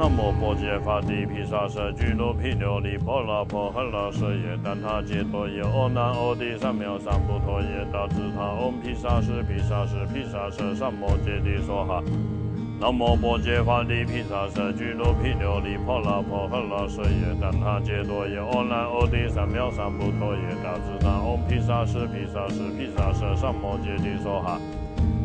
南无波揭法帝毗沙舍俱卢毗琉璃波罗婆诃罗舍耶怛他揭多耶阿难阿帝三藐三菩提耶大智他唵毗沙舍毗沙舍毗沙舍三摩揭帝娑哈。南无波揭法帝毗沙舍俱卢毗琉璃波罗婆诃罗舍耶怛他揭多耶阿难阿帝三藐三菩提耶大智他唵毗沙舍毗沙舍毗沙舍三摩揭帝娑哈。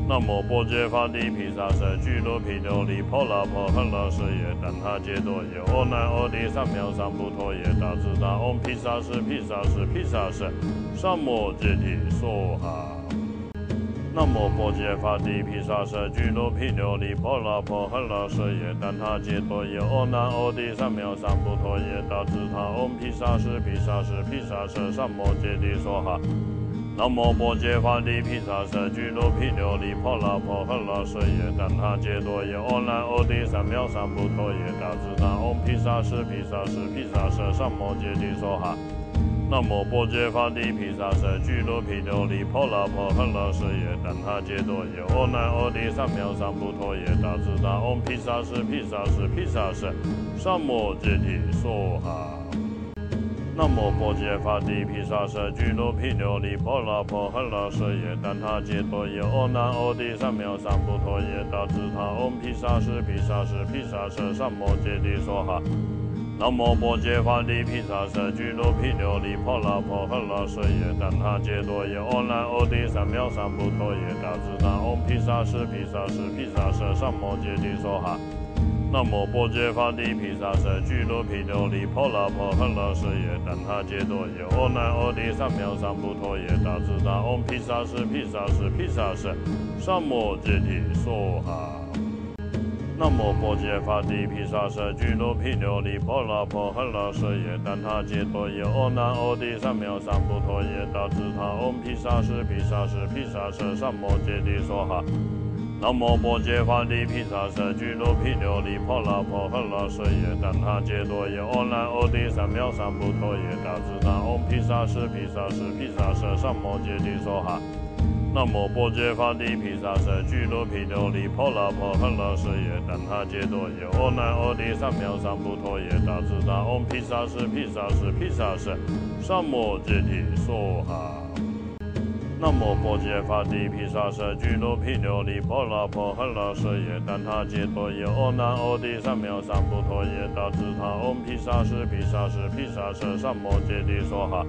南无波揭法帝毗沙舍俱卢毗琉璃波罗婆诃罗舍耶怛他揭多耶阿难阿帝三藐三菩提耶大智大唵毗沙舍毗沙舍毗沙舍三摩揭帝娑哈。南无波揭法帝毗沙舍俱卢毗琉璃波罗婆诃罗舍耶怛他揭多耶阿难阿帝三藐三菩提耶大智大唵毗沙舍毗沙舍毗沙舍三摩揭帝娑哈。南无波揭法帝毗沙舍俱卢毗琉璃波罗婆诃罗舍耶怛他揭多耶阿难阿帝三藐三菩提耶大智大唵毗沙舍毗沙舍毗沙舍三摩揭帝娑哈。南无波揭法帝毗沙舍俱卢毗琉璃波罗婆诃罗舍耶怛他揭多耶阿难阿帝三藐三菩提耶大智大唵毗沙舍毗沙舍毗沙舍三摩揭帝娑哈。南无波揭法帝毗沙舍俱卢毗琉璃波罗婆诃罗舍耶怛他揭多耶阿难阿帝三藐三菩提耶大智他唵毗沙舍毗沙舍毗沙舍三摩揭帝娑哈。南无波揭法帝毗沙舍俱卢毗琉璃波罗婆诃罗舍耶怛他揭多耶阿难阿帝三藐三菩提耶大智他唵毗沙舍毗沙舍毗沙舍三摩揭帝娑哈。南无波揭法帝毗沙舍俱卢毗琉璃波罗婆诃罗舍耶怛他揭多耶阿难阿帝三藐三菩提耶大智大唵毗沙舍毗沙舍毗沙舍三摩揭帝娑哈。南无波揭法帝毗沙舍俱卢毗琉璃波罗婆诃罗舍耶怛他揭多耶阿难阿帝三藐三菩提耶大智大唵毗沙舍毗沙舍毗沙舍三摩揭帝娑哈。南无波揭法帝毗沙舍俱卢毗琉璃波罗婆诃罗舍耶怛他揭多耶阿难阿帝三藐三菩提耶大智大唵毗沙舍毗沙舍毗沙舍三摩揭帝娑哈。南无波揭法帝毗沙舍俱卢毗琉璃波罗婆诃罗舍耶怛他揭多耶阿难阿帝三藐三菩提耶大智大唵毗沙舍毗沙舍毗沙舍三摩揭帝娑哈。南无波揭法帝毗沙舍俱卢毗琉璃波罗婆诃罗舍耶怛他揭多耶阿难阿帝三藐三菩提耶大智他唵毗沙舍毗沙舍毗沙舍三摩揭帝娑哈。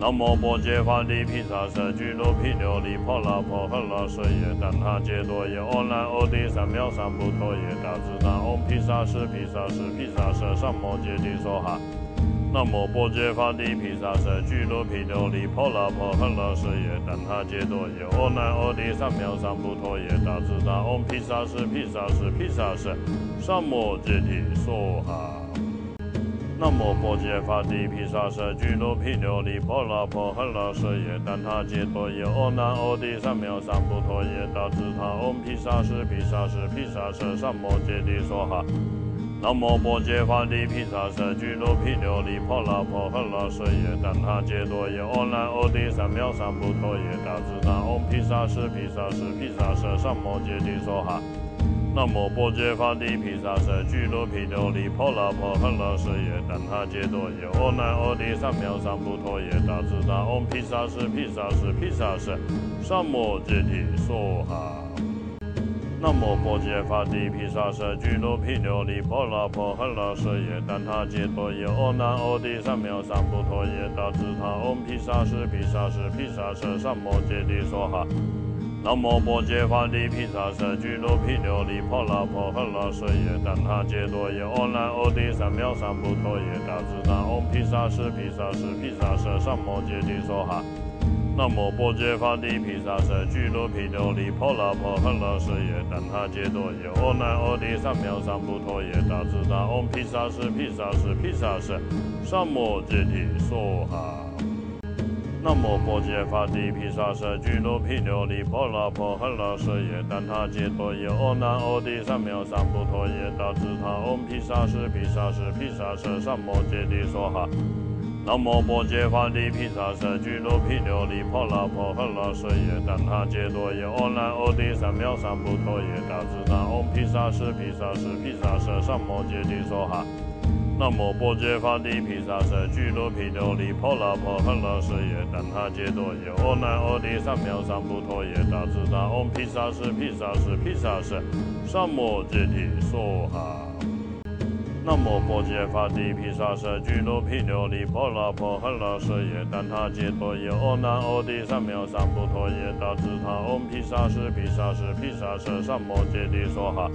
南无波揭法帝毗沙舍俱卢毗琉璃波罗婆诃罗舍耶怛他揭多耶阿难阿帝三藐三菩提耶大智他唵毗沙舍毗沙舍毗沙舍三摩揭帝娑哈。南无波揭法帝毗沙舍俱卢毗琉璃波罗婆诃罗舍耶怛他揭多耶阿难阿帝三藐三菩提耶大智大唵毗沙舍毗沙舍毗沙舍三摩揭帝娑哈。南无波揭法帝毗沙舍俱卢毗琉璃波罗婆诃罗舍耶怛他揭多耶阿难阿帝三藐三菩提耶大智他唵毗沙舍毗沙舍毗沙舍三摩揭帝娑哈。南无波揭法帝毗沙舍俱卢毗琉璃波罗婆诃罗舍耶怛他揭多耶阿难阿帝三藐三菩提耶大智大唵毗沙舍毗沙舍毗沙舍三摩揭帝娑哈。南无波揭法帝毗沙舍俱卢毗琉璃波罗婆诃罗舍耶怛他揭多耶阿难阿帝三藐三菩提耶大智大唵毗沙舍毗沙舍毗沙舍三摩揭帝娑哈。南无波揭法帝毗沙舍俱卢毗琉璃波罗婆诃罗舍耶怛他揭多耶阿难阿帝三藐三菩提耶大智他唵毗沙舍毗沙舍毗沙舍三摩揭帝娑哈。南无波揭法帝毗沙舍俱卢毗琉璃波罗婆诃罗舍耶怛他揭多耶阿难阿帝三藐三菩提耶大智大唵毗沙舍毗沙舍毗沙舍三摩揭帝娑哈。南无波揭法帝毗沙舍俱卢毗琉璃波罗婆诃罗舍耶怛他揭多耶阿难阿帝三藐三菩提耶大智大唵毗沙舍毗沙舍毗沙舍三摩揭帝娑哈。南无波揭法帝毗沙舍俱卢毗琉璃波罗婆诃罗舍耶怛他揭多耶阿难阿帝三藐三菩提耶大智他唵毗沙舍毗沙舍毗沙舍三摩揭帝娑哈。南无波揭法帝毗沙舍俱卢毗琉璃婆罗婆诃罗舍耶怛他揭多耶阿难阿帝三藐三菩提耶大智大唵毗沙舍毗沙舍毗沙舍三摩揭帝娑哈。南无波揭法帝毗沙舍俱卢毗琉璃婆罗婆诃罗舍耶怛他揭多耶阿难阿帝三藐三菩提耶大智大唵毗沙舍毗沙舍毗沙舍三摩揭帝娑哈。南无波揭法帝毗沙舍俱卢毗琉璃婆罗婆诃罗舍耶怛他揭多耶阿难阿帝三藐三菩提耶大智他唵毗沙舍毗沙舍毗沙舍三摩揭帝娑哈。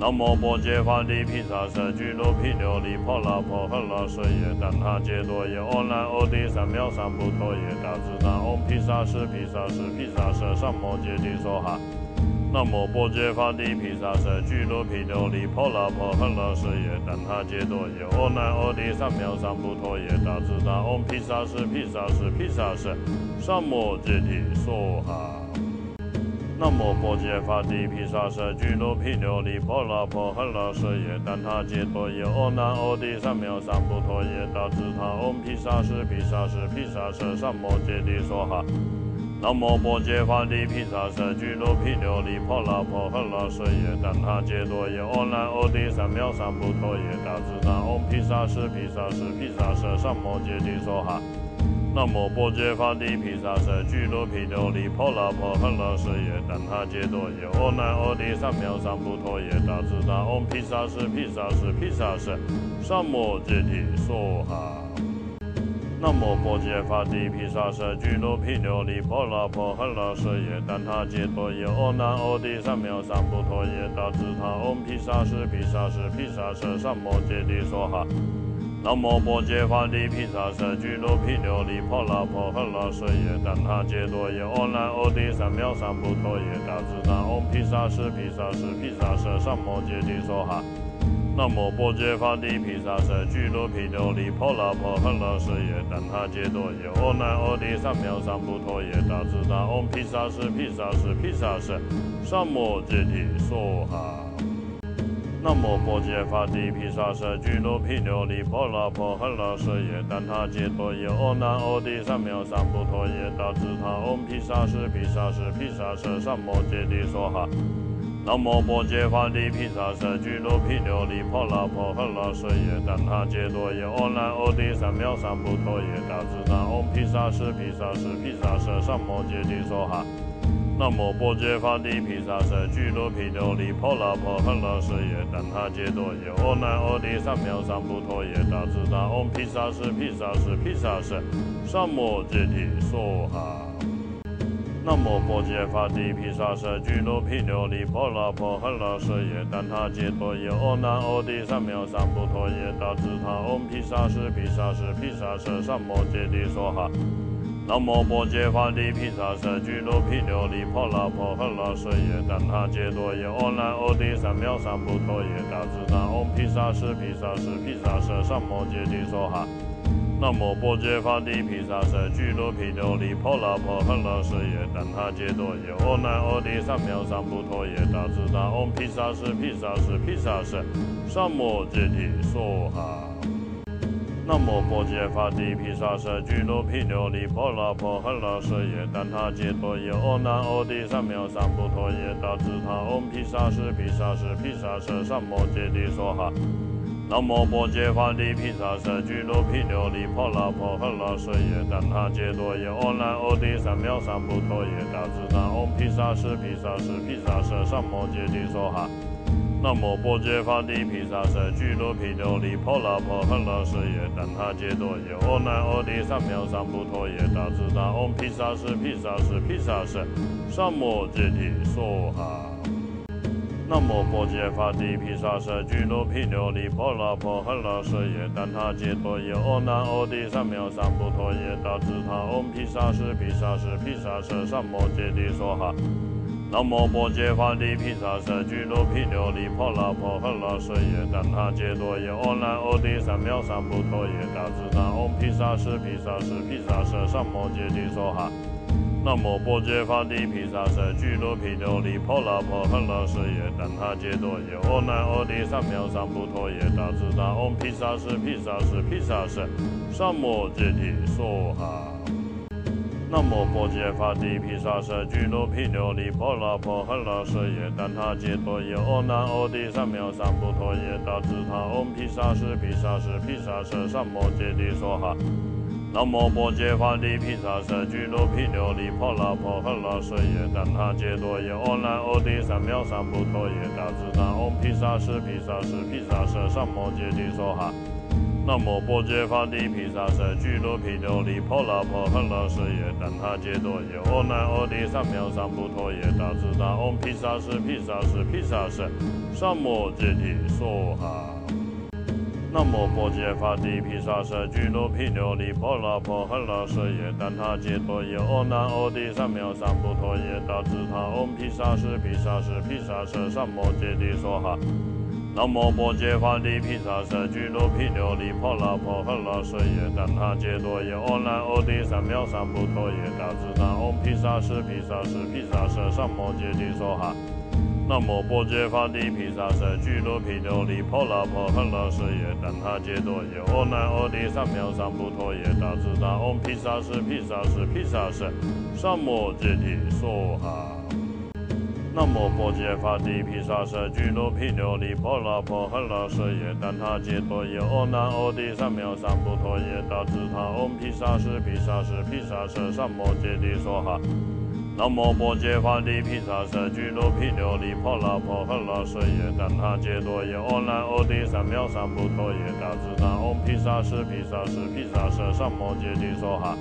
南无波揭法帝毗沙舍俱卢毗琉璃婆罗婆诃罗舍耶怛他揭多耶阿难阿帝三藐三菩提耶大智他唵毗沙舍毗沙舍毗沙舍三摩揭帝娑哈。南无波揭法帝毗沙舍俱卢毗琉璃婆罗婆诃罗舍耶怛他揭多耶阿难阿帝三藐三菩提耶大智大唵毗沙舍毗沙舍毗沙舍三摩揭帝娑哈。南无波揭法帝毗沙舍俱卢毗琉璃婆罗婆诃罗舍耶怛他揭多耶阿难阿帝三藐三菩提耶大智大唵毗沙舍毗沙舍毗沙舍三摩揭帝娑哈。南无波揭法帝毗沙舍俱卢毗琉璃婆罗婆诃罗舍耶怛他揭多耶阿难阿帝三藐三菩提耶大智大唵毗沙舍毗沙舍毗沙舍三摩揭帝娑哈。南无波揭法帝毗沙舍俱卢毗琉璃婆罗婆诃罗舍耶怛他揭多耶阿难阿帝三藐三菩提耶大智大唵毗沙舍毗沙舍毗沙舍三摩揭帝娑哈。南无波揭法帝毗沙舍俱卢毗琉璃婆罗婆诃罗舍耶怛他揭多耶阿难阿帝三藐三菩提耶大智他唵毗沙舍毗沙舍毗沙舍三摩揭帝娑哈。南无波揭法帝毗沙舍俱卢毗琉璃婆罗婆诃罗舍耶怛他揭多耶阿难阿帝三藐三菩提耶大智他唵毗沙舍毗沙舍毗沙舍三摩揭帝娑哈。南无波揭法帝毗沙舍俱卢毗琉璃婆罗婆诃罗舍耶怛他揭多耶阿难阿帝三藐三菩提耶大智大唵毗沙舍毗沙舍毗沙舍三摩揭帝娑哈。南无波揭法帝毗沙舍俱卢毗琉璃婆罗婆诃罗舍耶怛他揭多耶阿难阿帝三藐三菩提耶大智大唵毗沙舍毗沙舍毗沙舍三摩揭帝娑哈。南无波揭法帝毗沙舍俱卢毗琉璃婆罗婆诃罗舍耶怛他揭多耶阿难阿帝三藐三菩提耶大智大唵毗沙舍毗沙舍毗沙舍三摩揭帝娑哈。南无波揭法帝毗沙舍俱卢毗琉璃婆罗婆诃罗舍耶怛他揭多耶阿难阿帝三藐三菩提耶大智大唵毗沙舍毗沙舍毗沙舍三摩揭帝娑哈。南无波揭法帝毗沙舍俱卢毗琉璃婆罗婆诃罗舍耶怛他揭多耶阿难阿帝三藐三菩提耶大智大唵毗沙舍毗沙舍毗沙舍三摩揭帝娑哈。南无波揭法帝毗沙舍俱卢毗琉璃婆罗婆诃罗舍耶怛他揭多耶阿难阿帝三藐三菩提耶大智大唵毗沙舍毗沙舍毗沙舍三摩揭帝娑哈。南无波揭法帝毗沙舍俱卢毗琉璃婆罗婆诃罗舍耶怛他揭多耶阿难阿帝三藐三菩提耶大智大唵毗沙舍毗沙舍毗沙舍三摩揭帝娑哈。南无波揭法帝毗沙舍俱卢毗琉璃婆罗婆诃罗舍耶等他揭多耶阿难阿帝三藐三菩提耶大智大唵毗沙舍毗沙舍毗沙舍三摩揭帝娑哈。南无波揭法帝毗沙舍俱卢毗琉璃婆罗婆诃罗舍耶怛他揭多耶阿难阿帝三藐三菩提耶大智大唵毗沙舍毗沙舍毗沙舍三摩揭帝娑哈。南无波揭法帝毗沙舍俱卢毗琉璃婆罗婆诃罗舍耶怛他揭多耶阿难阿帝三藐三菩提耶大智大唵毗沙舍毗沙舍毗沙舍三摩揭帝娑哈。南无波揭法帝毗沙舍俱卢毗琉璃婆罗婆诃罗舍耶怛他揭多耶阿难阿帝三藐三菩提耶大智大唵毗沙舍毗沙舍毗沙舍三摩揭帝娑哈。南无波揭法帝毗沙舍俱卢毗琉璃婆罗婆诃罗舍耶怛他揭多耶阿难阿帝三藐三菩提耶大智大唵毗沙舍毗沙舍毗沙舍三摩揭帝娑哈。南无波揭法帝毗沙舍俱罗毗琉璃婆罗婆诃罗舍耶怛他揭多耶阿难阿帝三藐三菩提耶大智大唵毗沙舍毗沙舍毗沙舍三摩揭提娑哈。南无波揭法帝毗沙舍俱罗毗琉璃婆罗婆诃罗舍耶怛他揭多耶阿难阿帝三藐三菩提耶大智大唵毗沙舍毗沙舍毗沙舍三摩揭提娑哈。南无波揭法帝毗沙舍俱罗毗琉璃婆罗婆诃罗舍耶怛他揭多耶阿难阿帝三藐三菩提耶大智大唵毗沙舍毗沙舍毗沙舍三摩揭提娑哈。南无波揭法帝毗沙舍俱罗毗琉璃婆罗婆诃罗舍耶怛他揭多耶阿难阿帝三藐三菩提耶大智大唵毗沙舍毗沙舍毗沙舍三摩揭提娑哈。南无波揭法帝毗沙舍俱罗毗琉璃婆罗婆诃罗舍耶怛他揭多耶阿难阿帝三藐三菩提耶大智大唵毗沙舍毗沙舍毗沙舍三摩揭提娑哈。南无波揭法帝毗沙舍俱罗毗琉璃婆罗婆诃罗舍耶怛他揭多耶阿难阿帝三藐三菩提耶大智大唵毗沙舍毗沙舍毗沙舍三摩揭提娑哈。南无波揭法帝毗沙舍俱罗毗琉璃婆罗婆诃罗舍耶怛他揭多耶阿难阿帝三藐三菩提耶大智大唵毗沙舍毗沙舍毗沙舍三摩揭提娑哈。南无波揭法帝毗沙舍俱罗毗琉璃婆罗婆诃罗舍耶怛他揭多耶阿难阿帝三藐三菩提耶大智大唵毗沙舍毗沙舍毗沙舍三摩揭提娑哈。南无波揭法帝毗沙舍俱罗毗琉璃婆罗婆诃罗舍耶怛他揭多耶阿难阿帝三藐三菩提耶大智大唵毗沙舍毗沙舍毗沙舍三摩揭提娑哈。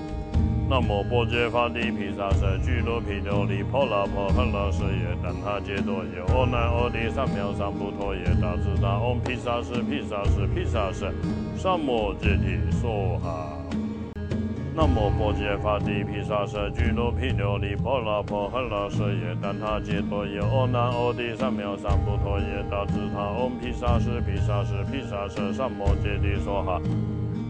南无波揭法帝毗沙舍俱罗毗琉璃婆罗婆诃罗舍耶怛他揭多耶阿难阿帝三藐三菩提耶大智大唵毗沙舍毗沙舍毗沙舍三摩揭提娑哈。南无波揭法帝毗沙舍俱罗毗琉璃婆罗婆诃罗舍耶怛他揭多耶阿难阿帝三藐三菩提耶大智大唵毗沙舍毗沙舍毗沙舍三摩揭提娑哈。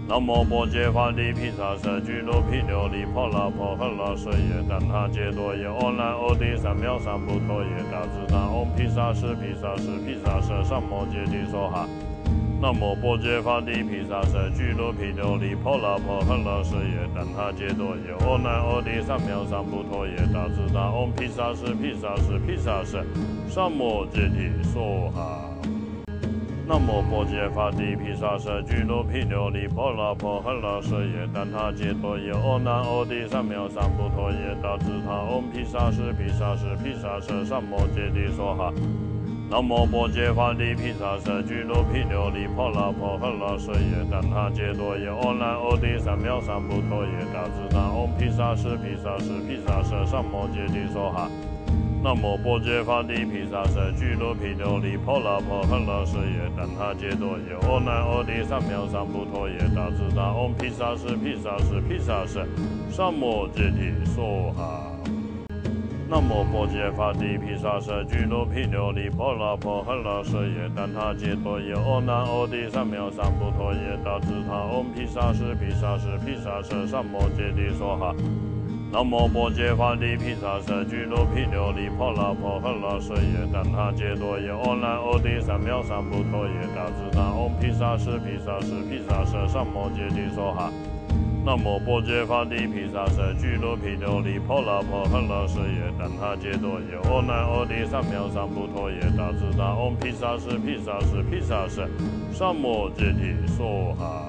南无波揭法帝毗沙舍俱罗毗琉璃婆罗婆诃罗舍耶怛他揭多耶阿难阿帝三藐三菩提耶大智大唵毗沙舍毗沙舍毗沙舍三摩揭提娑哈。南无波揭法帝毗沙舍俱罗毗琉璃婆罗婆诃罗舍耶怛他揭多耶阿难阿帝三藐三菩提耶大智大唵毗沙舍毗沙舍毗沙舍三摩揭提娑哈。南无波揭法帝毗沙舍俱罗毗琉璃婆罗婆诃罗舍耶怛他揭多耶阿难阿帝三藐三菩提耶大智大唵毗沙舍毗沙舍毗沙舍三摩揭提娑哈。南无波揭法帝毗沙舍俱罗毗琉璃婆罗婆诃罗舍耶怛他揭多耶阿难阿帝三藐三菩提耶大智大唵毗沙舍毗沙舍毗沙舍三摩揭提娑哈。南无波揭法帝毗沙舍俱罗毗琉璃婆罗婆诃罗舍耶怛他揭多耶阿难阿帝三藐三菩提耶大智大唵毗沙舍毗沙舍毗沙舍三摩揭提娑哈。南无波揭法帝毗沙舍俱罗毗琉璃婆罗婆诃罗舍耶怛他揭多耶阿难阿帝三藐三菩提耶大智大唵毗沙舍毗沙舍毗沙舍三摩揭提娑哈。南无波揭法帝毗沙舍俱罗毗琉璃婆罗婆诃罗舍耶怛他揭多耶阿难阿帝三藐三菩提耶大智大唵毗沙舍毗沙舍毗沙舍三摩揭提娑哈。南无波揭法帝毗沙舍俱罗毗琉璃婆罗婆诃罗舍耶怛他揭多耶阿难阿帝三藐三菩提耶大智大唵毗沙舍毗沙舍毗沙舍三摩揭提娑哈。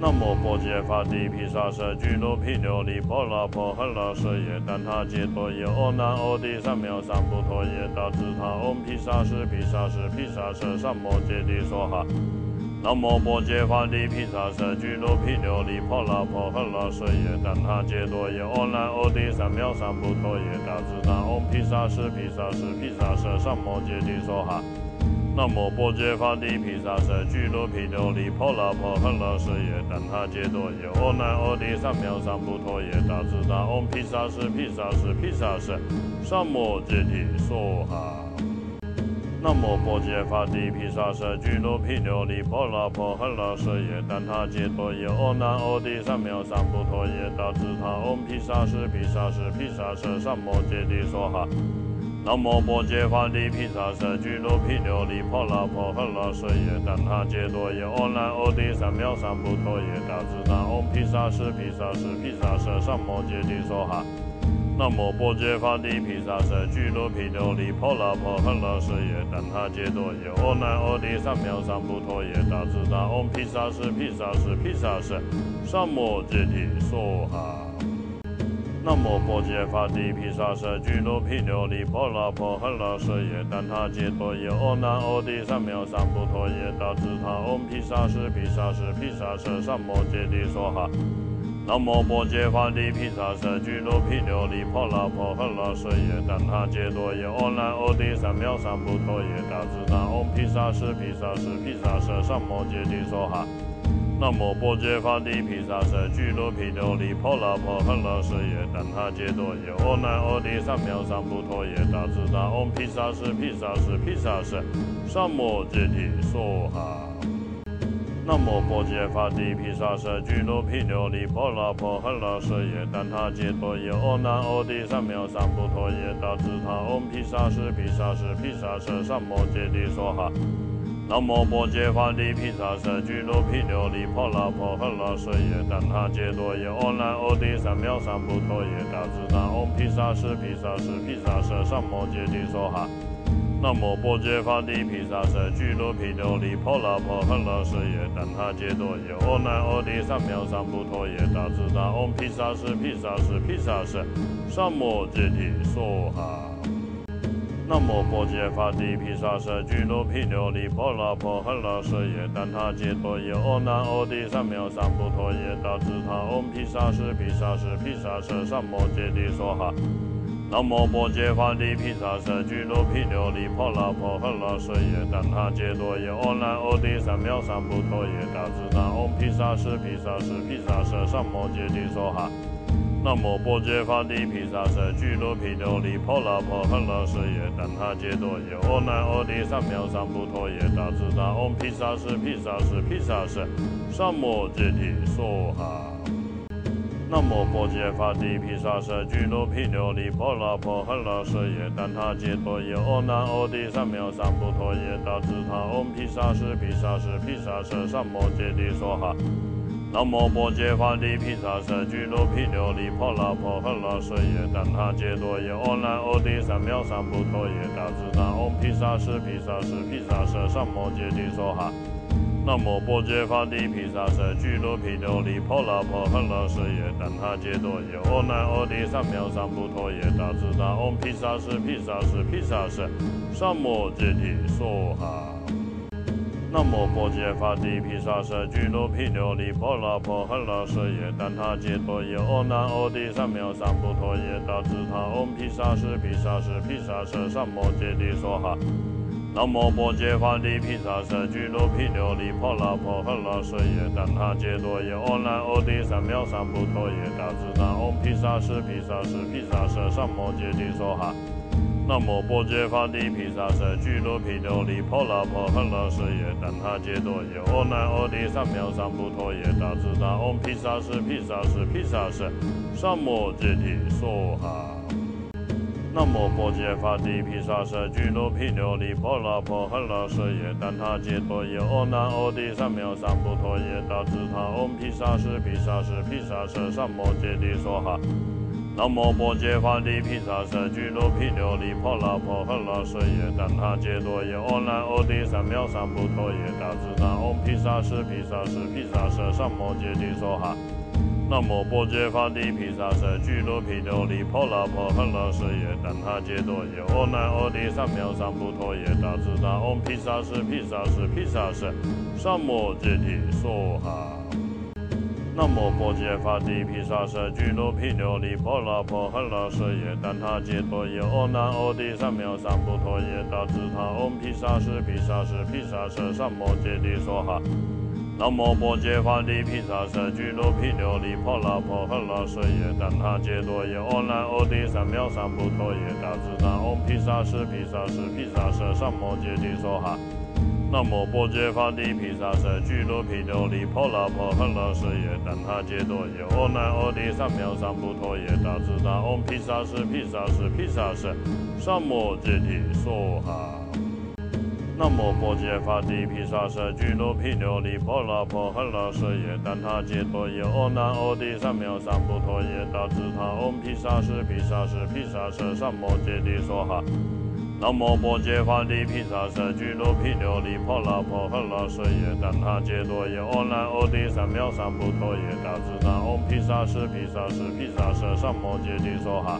南无波揭法帝毗沙舍俱罗毗琉璃婆罗婆诃罗舍耶怛他揭多耶阿难阿帝三藐三菩提耶大智大唵毗沙舍毗沙舍毗沙舍三摩揭提娑哈。南无波揭法帝毗沙舍俱罗毗琉璃婆罗婆诃罗舍耶怛他揭多耶阿难阿帝三藐三菩提耶大智大唵毗沙舍毗沙舍毗沙舍三摩揭提娑哈。南无波揭法帝毗沙舍俱罗毗琉璃婆罗婆诃罗舍耶怛他揭多耶阿难阿帝三藐三菩提耶大智大唵毗沙舍毗沙舍毗沙舍三摩揭提娑哈。南无波揭法帝毗沙舍俱卢毗琉璃波罗婆诃罗舍耶怛他揭多耶阿那阿帝三藐三菩提耶大智他唵毗沙舍毗沙舍毗沙舍三摩揭帝娑哈。南无波揭法帝毗沙舍俱卢毗琉璃波罗婆诃罗舍耶怛他揭多耶阿那阿帝三藐三菩提耶大智他唵毗沙舍毗沙舍毗沙舍三摩揭帝娑哈。南无波揭法帝毗沙舍俱卢毗琉璃波罗婆诃罗舍耶怛他揭多耶阿那阿帝三藐三菩提耶大智大唵毗沙舍毗沙舍毗沙舍三摩揭帝娑哈。南无波揭法帝毗沙舍俱卢毗琉璃波罗婆诃罗舍耶怛他揭多耶阿那阿帝三藐三菩提耶大智大唵毗沙舍毗沙舍毗沙舍三摩揭帝娑哈。南无波揭法帝毗沙舍俱卢毗琉璃波罗婆诃罗舍耶怛他揭多耶阿那阿帝三藐三菩提耶大智大唵毗沙舍毗沙舍毗沙舍三摩揭帝娑哈。南无波揭法帝毗沙舍俱卢毗琉璃波罗婆诃罗舍耶怛他揭多耶阿那阿帝三藐三菩提耶大智大唵毗沙舍毗沙舍毗沙舍三摩揭帝娑哈。南无波揭法帝毗沙舍俱卢毗琉璃波罗婆诃罗舍耶怛他揭多耶阿那阿帝三藐三菩提耶大智他唵毗沙舍毗沙舍毗沙舍三摩揭帝娑哈。南无波揭法帝毗沙舍俱卢毗琉璃波罗婆诃罗舍耶怛他揭多耶阿那阿帝三藐三菩提耶大智他唵毗沙舍毗沙舍毗沙舍三摩揭帝娑哈。南无波揭法帝毗沙舍俱卢毗琉璃波罗婆诃罗舍耶怛他揭多耶阿那阿帝三藐三菩提耶大智大唵毗沙舍毗沙舍毗沙舍三摩揭帝娑哈。南无波揭法帝毗沙舍俱卢毗琉璃波罗婆诃罗舍耶怛他揭多耶阿那阿帝三藐三菩提耶大智大唵毗沙舍毗沙舍毗沙舍三摩揭帝娑哈。南无波揭法帝毗沙舍俱卢毗琉璃波罗婆诃罗舍耶怛他揭多耶阿那阿帝三藐三菩提耶大智大唵毗沙舍毗沙舍毗沙舍三摩揭帝娑哈。南无波揭法帝毗沙舍俱卢毗琉璃波罗婆诃罗舍耶怛他揭多耶阿那阿帝三藐三菩提耶大智大唵毗沙舍毗沙舍毗沙舍三摩揭帝娑哈。南无波揭法帝毗沙舍俱卢毗琉璃波罗婆诃罗舍耶怛他揭多耶阿那阿帝三藐三菩提耶大智他唵毗沙舍毗沙舍毗沙舍三摩揭帝娑哈。南无波揭法帝毗沙舍俱卢毗琉璃波罗婆诃罗舍耶怛他揭多耶阿那阿帝三藐三菩提耶大智他唵毗沙舍毗沙舍毗沙舍三摩揭帝娑哈。南无波揭法帝毗沙舍俱卢毗琉璃波罗婆诃罗舍耶怛他揭多耶阿那阿帝三藐三菩提耶大智大唵毗沙舍毗沙舍毗沙舍三摩揭帝娑哈。南无波揭法帝毗沙舍俱卢毗琉璃波罗婆诃罗舍耶怛他揭多耶阿那阿帝三藐三菩提耶大智大唵毗沙舍毗沙舍毗沙舍三摩揭帝娑哈。南无波揭法帝毗沙舍俱卢毗琉璃波罗婆诃罗舍耶怛他揭多耶阿那阿帝三藐三菩提耶大智大唵毗沙舍毗沙舍毗沙舍三摩揭帝娑哈。南无波揭法帝毗沙舍俱卢毗琉璃波罗婆诃罗舍耶怛他揭多耶阿那阿帝三藐三菩提耶大智大唵毗沙舍毗沙舍毗沙舍三摩揭帝娑哈。南无波揭法帝毗沙舍俱卢毗琉璃波罗婆诃罗舍耶怛他揭多耶阿那阿帝三藐三菩提耶大智他唵毗沙舍毗沙舍毗沙舍三摩揭帝娑哈。南无波揭法帝毗沙舍俱卢毗琉璃波罗婆诃罗舍耶怛他揭多耶阿那阿帝三藐三菩提耶大智他唵毗沙舍毗沙舍毗沙舍三摩揭帝娑哈。南无波揭法帝毗沙舍俱卢毗琉璃波罗婆诃罗舍耶怛他揭多耶阿那阿帝三藐三菩提耶大智大唵毗沙舍毗沙舍毗沙舍三摩揭帝娑哈。南无波揭法帝毗沙舍俱卢毗琉璃波罗婆诃罗舍耶怛他揭多耶阿那阿帝三藐三菩提耶大智大唵毗沙舍毗沙舍毗沙舍三摩揭帝娑哈。南无波揭法利毗沙舍俱罗毗琉璃婆罗婆诃罗舍耶怛他揭多耶阿难阿帝三藐三菩提耶大智大唵毗沙舍毗沙舍毗沙舍三摩揭帝娑哈。南无波揭法利毗沙舍俱罗毗琉璃婆罗婆诃罗舍耶怛他揭多耶阿难阿帝三藐三菩提耶大智大唵毗沙舍毗沙舍毗沙舍三摩揭帝娑哈。南无波揭法地毗沙舍俱罗毗琉璃婆罗婆诃罗舍耶怛他揭多耶阿难阿帝三藐三菩提耶大智他唵毗沙舍毗沙舍毗沙舍三摩揭帝娑哈。南无波揭法地毗沙舍俱罗毗琉璃婆罗婆诃罗舍耶怛他揭多耶阿难阿帝三藐三菩提耶大智他唵毗沙舍毗沙舍毗沙舍三摩揭帝娑哈。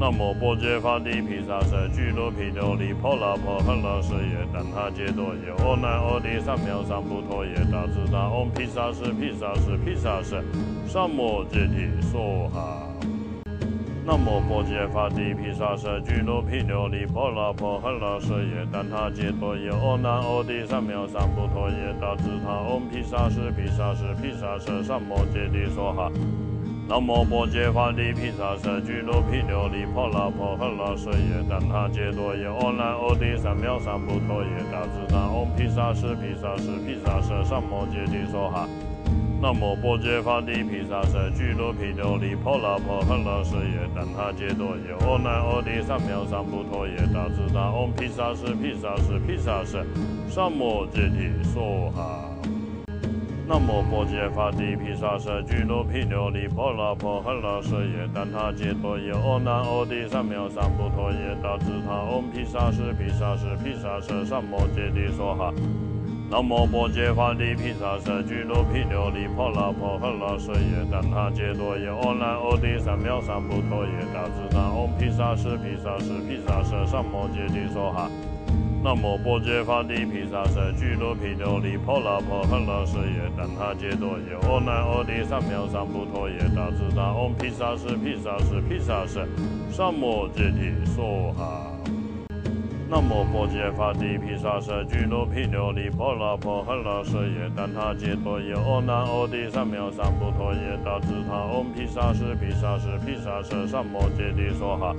南无波揭法地毗沙舍俱罗毗琉璃婆罗婆诃罗舍耶怛他揭多耶阿难阿帝三藐三菩提耶大智大唵毗沙舍毗沙舍毗沙舍三摩揭帝娑哈。南无波揭法地毗沙舍俱罗毗琉璃婆罗婆诃罗舍耶怛他揭多耶阿难阿帝三藐三菩提耶大智大唵毗沙舍毗沙舍毗沙舍三摩揭帝娑哈。南无波揭法利毗沙舍俱罗毗琉璃婆罗婆诃罗舍耶怛他揭多耶阿难阿帝三藐三菩提耶大智大唵毗沙舍毗沙舍毗沙舍三摩揭帝娑哈。南无波揭法利毗沙舍俱罗毗琉璃婆罗婆诃罗舍耶怛他揭多耶阿难阿帝三藐三菩提耶大智大唵毗沙舍毗沙舍毗沙舍三摩揭帝娑哈。南无波揭法地毗沙舍俱罗毗琉璃婆罗婆诃罗舍耶怛他揭多耶阿难阿帝三藐三菩提耶大智他唵毗沙舍毗沙舍毗沙舍三摩揭帝娑哈。南无波揭法地毗沙舍俱罗毗琉璃婆罗婆诃罗舍耶怛他揭多耶阿难阿帝三藐三菩提耶大智他唵毗沙舍毗沙舍毗沙舍三摩揭帝娑哈。南无波揭法地毗沙舍俱罗毗琉璃婆罗婆诃罗舍耶怛他揭多耶阿难阿帝三藐三菩提耶大智大唵毗沙舍毗沙舍毗沙舍三摩揭帝娑哈。南无波揭法地毗沙舍俱罗毗琉璃婆罗婆诃罗舍耶怛他揭多耶阿难阿帝三藐三菩提耶大智大唵毗沙舍毗沙舍毗沙舍三摩揭帝娑哈。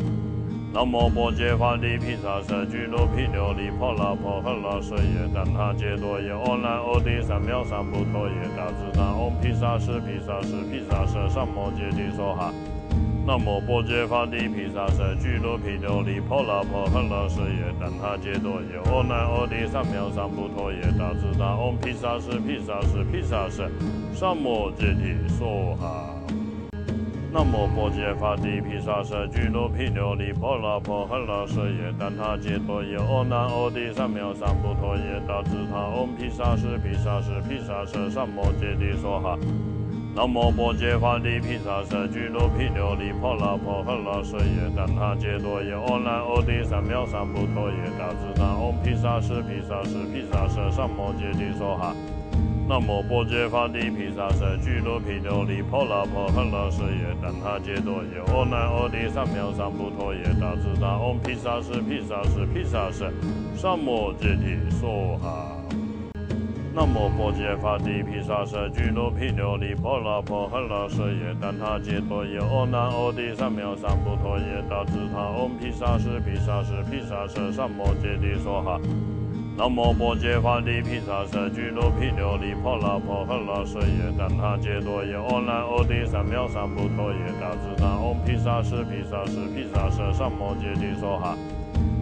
南无波揭法地毗沙舍俱罗毗琉璃婆罗婆诃罗舍耶怛他揭多耶阿难阿帝三藐三菩提耶大智大唵毗沙舍毗沙舍毗沙舍三摩揭帝娑哈。南无波揭法地毗沙舍俱罗毗琉璃婆罗婆诃罗舍耶怛他揭多耶阿难阿帝三藐三菩提耶大智大唵毗沙舍毗沙舍毗沙舍三摩揭帝娑哈。南无波揭法地毗沙舍俱罗毗琉璃婆罗婆诃罗舍耶怛他揭多耶阿难阿帝三藐三菩提耶大智他唵毗沙舍毗沙舍毗沙舍三摩揭帝娑哈。南无波揭法地毗沙舍俱罗毗琉璃婆罗婆诃罗舍耶怛他揭多耶阿难阿帝三藐三菩提耶大智他唵毗沙舍毗沙舍毗沙舍三摩揭帝娑哈。南无波揭法地毗沙舍俱罗毗琉璃婆罗婆诃罗舍耶怛他揭多耶阿难阿帝三藐三菩提耶大智大唵毗沙舍毗沙舍毗沙舍三摩揭帝娑哈。南无波揭法地毗沙舍俱罗毗琉璃婆罗婆诃罗舍耶怛他揭多耶阿难阿帝三藐三菩提耶大智大唵毗沙舍毗沙舍毗沙舍三摩揭帝娑哈。南无波揭法地毗沙舍俱罗毗琉璃婆罗婆诃罗舍耶怛他揭多耶阿难阿帝三藐三菩提耶大智大唵毗沙舍毗沙舍毗沙舍三摩揭帝娑哈。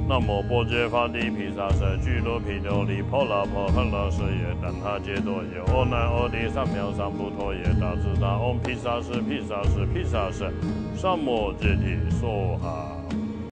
南无波揭法地毗沙舍俱罗毗琉璃婆罗婆诃罗舍耶怛他揭多耶阿难阿帝三藐三菩提耶大智大唵毗沙舍毗沙舍毗沙舍三摩揭帝娑哈。